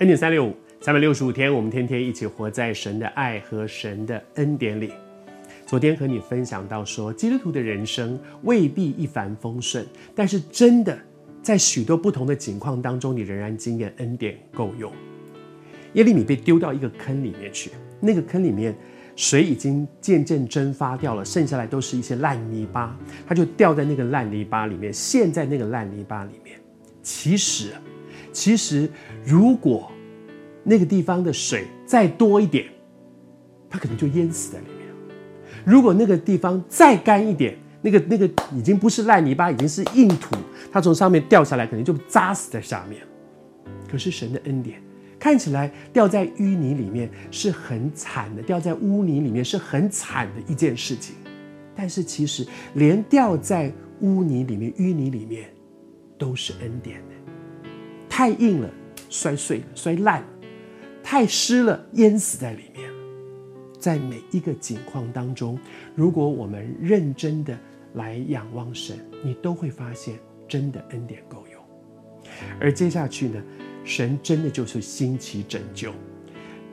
恩典三六五，三百六十五天，我们天天一起活在神的爱和神的恩典里。昨天和你分享到说，基督徒的人生未必一帆风顺，但是真的在许多不同的境况当中，你仍然经验恩典够用。耶利米被丢到一个坑里面去，那个坑里面水已经渐渐蒸发掉了，剩下来都是一些烂泥巴，他就掉在那个烂泥巴里面，陷在那个烂泥巴里面。其实。其实，如果那个地方的水再多一点，他可能就淹死在里面。如果那个地方再干一点，那个那个已经不是烂泥巴，已经是硬土，他从上面掉下来，可能就扎死在下面。可是神的恩典，看起来掉在淤泥里面是很惨的，掉在污泥里面是很惨的一件事情。但是其实，连掉在污泥里面、淤泥里面，都是恩典的。太硬了，摔碎了，摔烂了；太湿了，淹死在里面。在每一个境况当中，如果我们认真的来仰望神，你都会发现真的恩典够用。而接下去呢，神真的就是兴起拯救。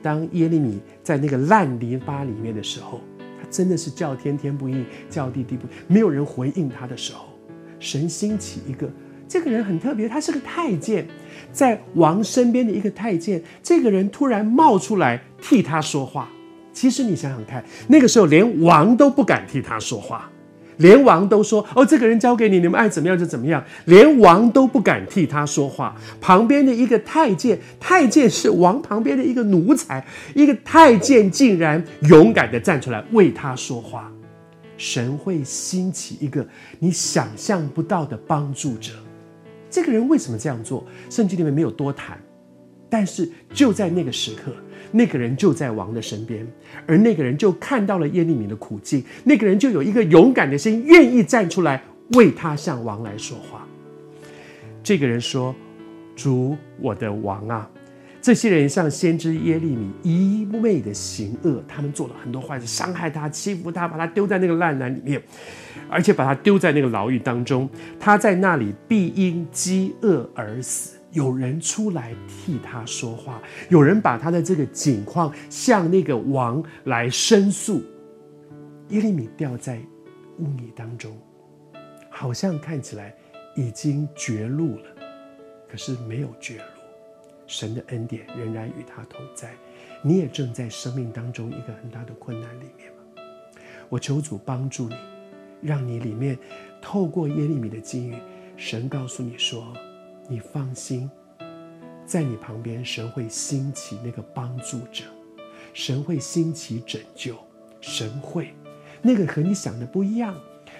当耶利米在那个烂泥巴里面的时候，他真的是叫天天不应，叫地地不，没有人回应他的时候，神兴起一个。这个人很特别，他是个太监，在王身边的一个太监。这个人突然冒出来替他说话。其实你想想看，那个时候连王都不敢替他说话，连王都说：“哦，这个人交给你，你们爱怎么样就怎么样。”连王都不敢替他说话。旁边的一个太监，太监是王旁边的一个奴才，一个太监竟然勇敢地站出来为他说话。神会兴起一个你想象不到的帮助者。这个人为什么这样做？圣经里面没有多谈，但是就在那个时刻，那个人就在王的身边，而那个人就看到了耶利米的苦境，那个人就有一个勇敢的心，愿意站出来为他向王来说话。这个人说：“主我的王啊！”这些人像先知耶利米一味的行恶，他们做了很多坏事，伤害他、欺负他，把他丢在那个烂篮里面，而且把他丢在那个牢狱当中。他在那里必因饥饿而死。有人出来替他说话，有人把他的这个境况向那个王来申诉。耶利米掉在污泥当中，好像看起来已经绝路了，可是没有绝路。神的恩典仍然与他同在，你也正在生命当中一个很大的困难里面吗？我求主帮助你，让你里面透过耶利米的经语，神告诉你说：“你放心，在你旁边，神会兴起那个帮助者，神会兴起拯救，神会那个和你想的不一样。”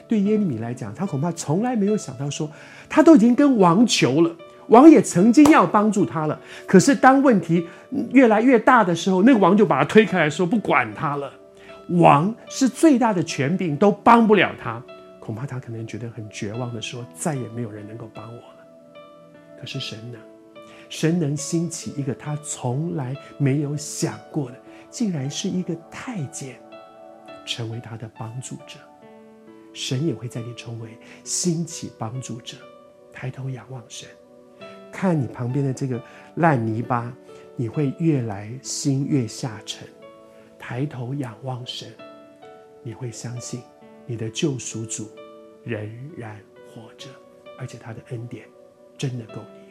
对耶利米来讲，他恐怕从来没有想到说，他都已经跟王求了。王也曾经要帮助他了，可是当问题越来越大的时候，那个王就把他推开来说不管他了。王是最大的权柄，都帮不了他，恐怕他可能觉得很绝望的说，再也没有人能够帮我了。可是神呢，神能兴起一个他从来没有想过的，竟然是一个太监，成为他的帮助者。神也会在你周围兴起帮助者，抬头仰望神。看你旁边的这个烂泥巴，你会越来心越下沉。抬头仰望神，你会相信你的救赎主仍然活着，而且他的恩典真的够你。